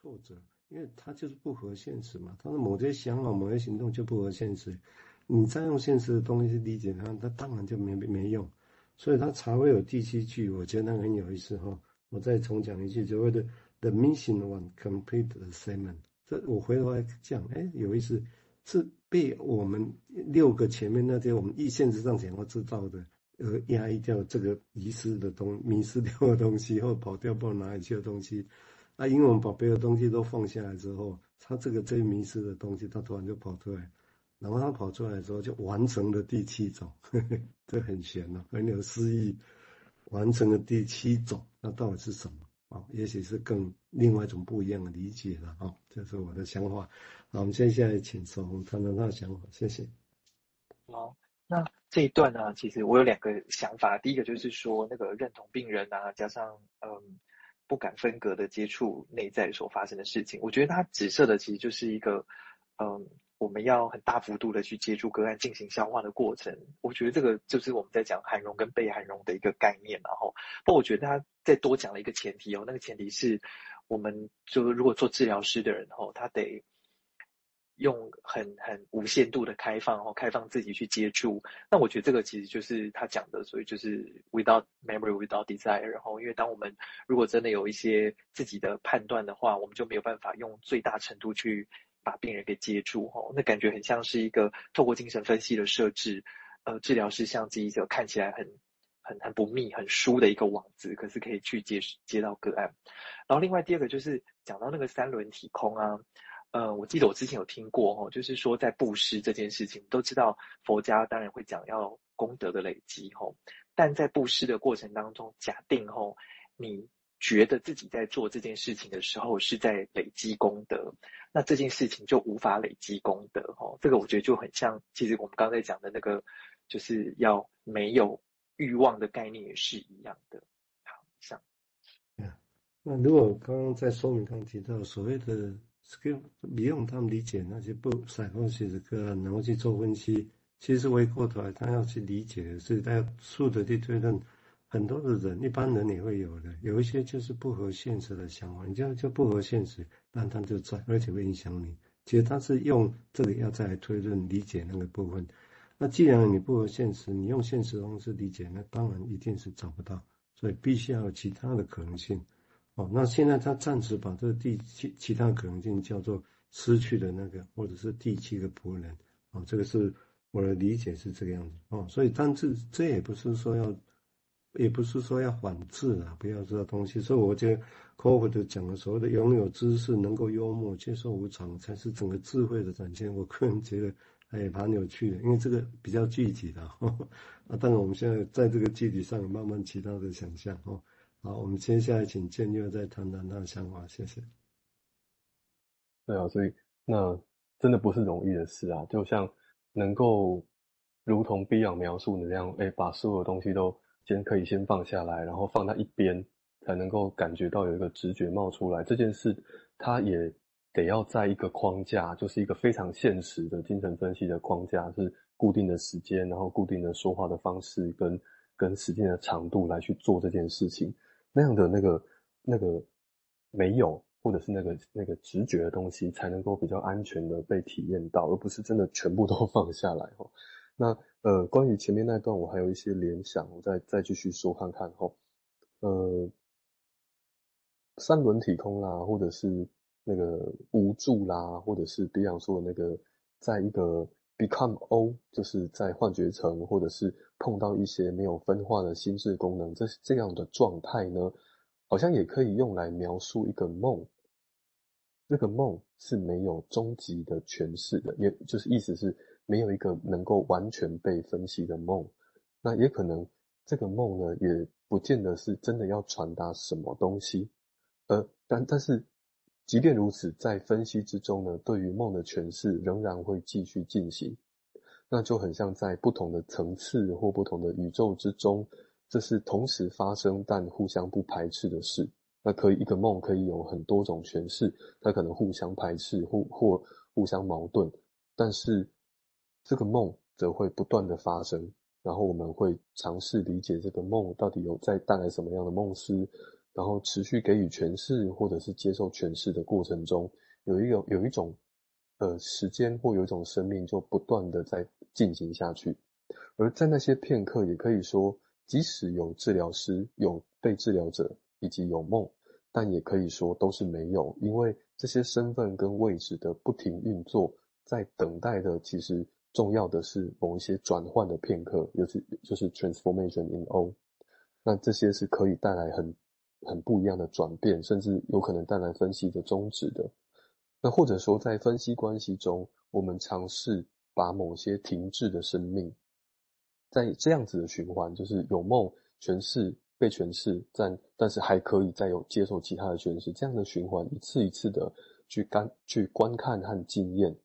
挫折，因为他就是不合现实嘛。他的某些想法、某些行动就不合现实，你再用现实的东西去理解他，他当然就没没用。所以他才会有第七句，我觉得那个很有意思哈。我再重讲一句，所谓的 the mission one complete the assignment。这我回头来讲，哎，有意思，是被我们六个前面那些我们一现实上想要知道的，而压抑掉这个遗失的东迷失掉的东西，或跑掉不知道哪里去的东西。啊，因为我们把别的东西都放下来之后，他这个最迷失的东西，他突然就跑出来，然后他跑出来之后就完成了第七种，呵 呵这很玄哦，很有诗意，完成了第七种，那到底是什么？啊，也许是更另外一种不一样的理解了啊，这是我的想法。好，我们接下来请守宏谈谈他的想法，谢谢。好，那这一段呢，其实我有两个想法，第一个就是说那个认同病人啊，加上嗯。不敢分隔的接触内在所发生的事情，我觉得它指涉的其实就是一个，嗯，我们要很大幅度的去接触个案进行消化的过程。我觉得这个就是我们在讲含容跟被含容的一个概念，然后，不过我觉得他再多讲了一个前提哦，那个前提是我们就如果做治疗师的人哦，他得。用很很无限度的开放，然后开放自己去接触。那我觉得这个其实就是他讲的，所以就是 without memory, without desire。然后，因为当我们如果真的有一些自己的判断的话，我们就没有办法用最大程度去把病人给接住。吼，那感觉很像是一个透过精神分析的设置，呃，治疗师像这一个看起来很很很不密、很疏的一个网子，可是可以去接接到个案。然后，另外第二个就是讲到那个三轮体空啊。呃，我记得我之前有听过哦，就是说在布施这件事情，都知道佛家当然会讲要功德的累积吼，但在布施的过程当中，假定吼，你觉得自己在做这件事情的时候是在累积功德，那这件事情就无法累积功德吼，这个我觉得就很像，其实我们刚才讲的那个，就是要没有欲望的概念也是一样的。好，像，那如果刚刚在说明刚提到所谓的。这个不用他们理解那些不散空写的个案，然后去做分析。其实回过头来，他要去理解的是，他要速的去推论。很多的人，一般人也会有的，有一些就是不合现实的想法，你这样就不合现实，但他就在，而且会影响你。其实他是用这个要再来推论理解那个部分。那既然你不合现实，你用现实方式理解，那当然一定是找不到，所以必须要有其他的可能性。哦，那现在他暂时把这个第七其他可能性叫做失去的那个，或者是第七个仆人。哦，这个是我的理解是这个样子。哦，所以但是这也不是说要，也不是说要反制啊，不要这个东西。所以我觉得 Crawford 讲的所谓的拥有知识、能够幽默、接受无常，才是整个智慧的展现。我个人觉得还也蛮有趣的，因为这个比较具体的。啊，当然我们现在在这个具体上慢慢其他的想象。哦。好，我们接下来请建佑再谈谈他的想法，谢谢。对啊，所以那真的不是容易的事啊。就像能够如同 Beyond 描述的那样，哎，把所有东西都先可以先放下来，然后放在一边，才能够感觉到有一个直觉冒出来。这件事，它也得要在一个框架，就是一个非常现实的精神分析的框架，是固定的时间，然后固定的说话的方式跟跟时间的长度来去做这件事情。那样的那个那个没有，或者是那个那个直觉的东西，才能够比较安全的被体验到，而不是真的全部都 放下来齁。那呃，关于前面那段，我还有一些联想，我再再继续说看看哈。呃，三轮体空啦，或者是那个无助啦，或者是比方说的那个，在一个。Become O，就是在幻觉层，或者是碰到一些没有分化的心智功能，这这样的状态呢，好像也可以用来描述一个梦。这个梦是没有终极的诠释的，也就是意思是没有一个能够完全被分析的梦。那也可能这个梦呢，也不见得是真的要传达什么东西。呃，但但是。即便如此，在分析之中呢，对于梦的诠释仍然会继续进行。那就很像在不同的层次或不同的宇宙之中，这是同时发生但互相不排斥的事。那可以一个梦可以有很多种诠释，它可能互相排斥或或互相矛盾，但是这个梦则会不断的发生。然后我们会尝试理解这个梦到底有在带来什么样的梦思。然后持续给予诠释或者是接受诠释的过程中，有一个有一种呃时间或有一种生命就不断的在进行下去，而在那些片刻，也可以说，即使有治疗师、有被治疗者以及有梦，但也可以说都是没有，因为这些身份跟位置的不停运作，在等待的其实重要的是某一些转换的片刻，尤其就是 transformation in O，那这些是可以带来很。很不一样的转变，甚至有可能带来分析的终止的。那或者说，在分析关系中，我们尝试把某些停滞的生命，在这样子的循环，就是有梦诠释被诠释，但但是还可以再有接受其他的诠释，这样的循环一次一次的去观去观看和经验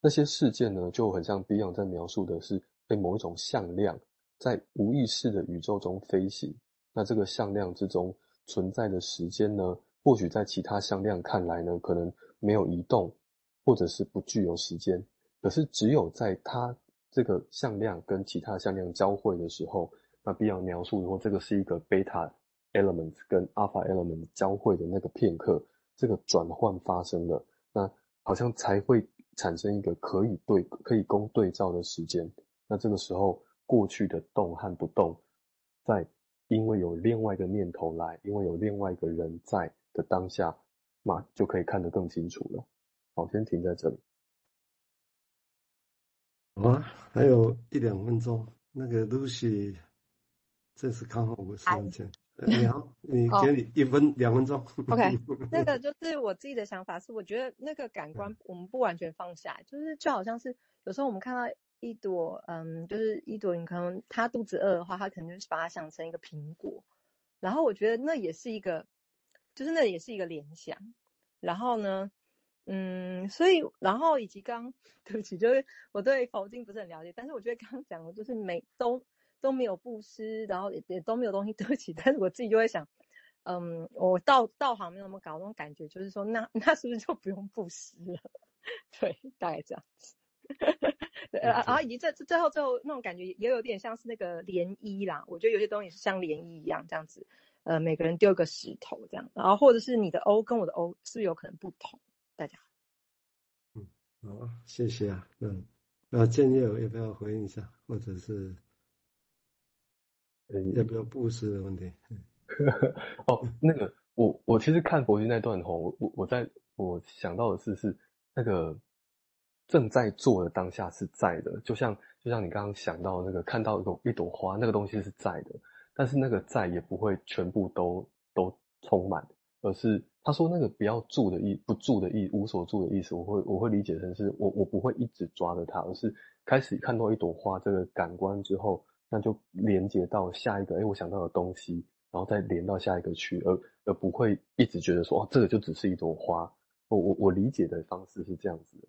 那些事件呢，就很像 Beyond 在描述的是被某一种向量在无意识的宇宙中飞行。那这个向量之中。存在的时间呢，或许在其他向量看来呢，可能没有移动，或者是不具有时间。可是只有在它这个向量跟其他向量交汇的时候，那必要描述说这个是一个贝塔 element 跟 alpha element 交汇的那个片刻，这个转换发生了，那好像才会产生一个可以对可以供对照的时间。那这个时候过去的动和不动，在。因为有另外一个念头来，因为有另外一个人在的当下，那就可以看得更清楚了。好，先停在这里。好啊，还有一两分钟。那个 Lucy，这是刚好我时间。你好，你给你一分两分钟。OK，那个就是我自己的想法是，我觉得那个感官我们不完全放下，就是就好像是有时候我们看到。一朵，嗯，就是一朵，你可能他肚子饿的话，他可能就是把它想成一个苹果，然后我觉得那也是一个，就是那也是一个联想，然后呢，嗯，所以然后以及刚，对不起，就是我对佛经不是很了解，但是我觉得刚刚讲的就是每都都没有布施，然后也也都没有东西，对不起，但是我自己就会想，嗯，我道道行没有那么高，那种感觉就是说，那那是不是就不用布施了？对，大概这样子。对，然后以及这最后最后那种感觉也有点像是那个涟漪啦，我觉得有些东西是像涟漪一样这样子，呃，每个人丢个石头这样，然后或者是你的 O 跟我的 O 是不是有可能不同？大家，嗯，好，谢谢啊，嗯，那建议我要不要回应一下，或者是，嗯，要不要布施的问题？哦，那个我我其实看佛经那段吼，我我我在我想到的是是那个。正在做的当下是在的，就像就像你刚刚想到那个看到一朵一朵花，那个东西是在的，但是那个在也不会全部都都充满，而是他说那个不要住的意不住的意无所住的意思，我会我会理解成是我我不会一直抓着它，而是开始看到一朵花这个感官之后，那就连接到下一个哎我想到的东西，然后再连到下一个去，而而不会一直觉得说哦这个就只是一朵花，我我我理解的方式是这样子的。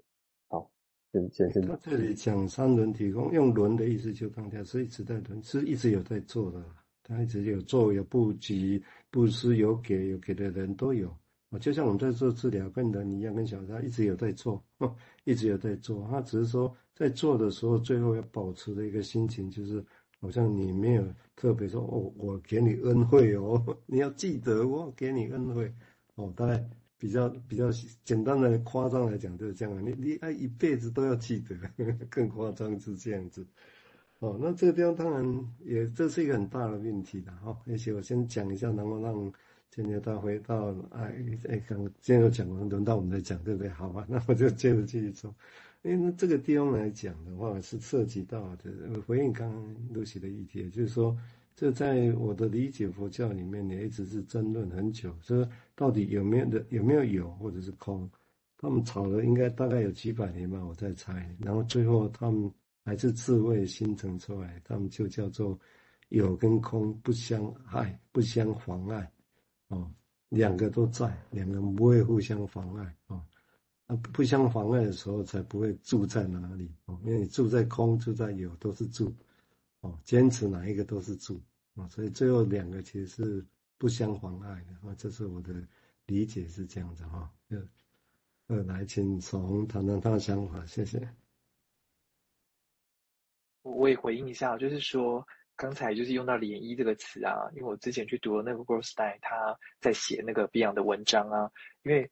他这里讲三轮体空，用轮的意思就当下，所以一直在轮，是一直有在做的。他一直有做，有布局，布施有给，有给的人都有。就像我们在做治疗跟人一样，跟小三一直有在做，一直有在做。他只是说在做的时候，最后要保持的一个心情，就是好像你没有特别说哦，我给你恩惠哦，你要记得我给你恩惠哦，大概。比较比较简单的夸张来讲就是这样，你你爱一辈子都要记得，更夸张是这样子。哦，那这个地方当然也这是一个很大的命题的哈。而且我先讲一下，然后让今天他回到哎哎，刚今天讲完，轮到我们来讲，对不对？好吧，那我就接着继续说。因为这个地方来讲的话，是涉及到的回应刚刚露西的议题，就是说。这在我的理解，佛教里面也一直是争论很久，说到底有没有的，有没有有或者是空？他们吵了应该大概有几百年吧，我在猜。然后最后他们还是智慧形成出来，他们就叫做有跟空不相害，不相妨碍，哦，两个都在，两个不会互相妨碍，哦，那不相妨碍的时候才不会住在哪里，哦，因为你住在空，住在有都是住，哦，坚持哪一个都是主。啊，所以最后两个其实是不相妨碍的啊，这是我的理解是这样子哈。呃，呃，来，请从谈谈他的想法，谢谢。我也回应一下，就是说，刚才就是用到涟漪这个词啊，因为我之前去读了那个 Goldstein，他在写那个 Beyond 的文章啊，因为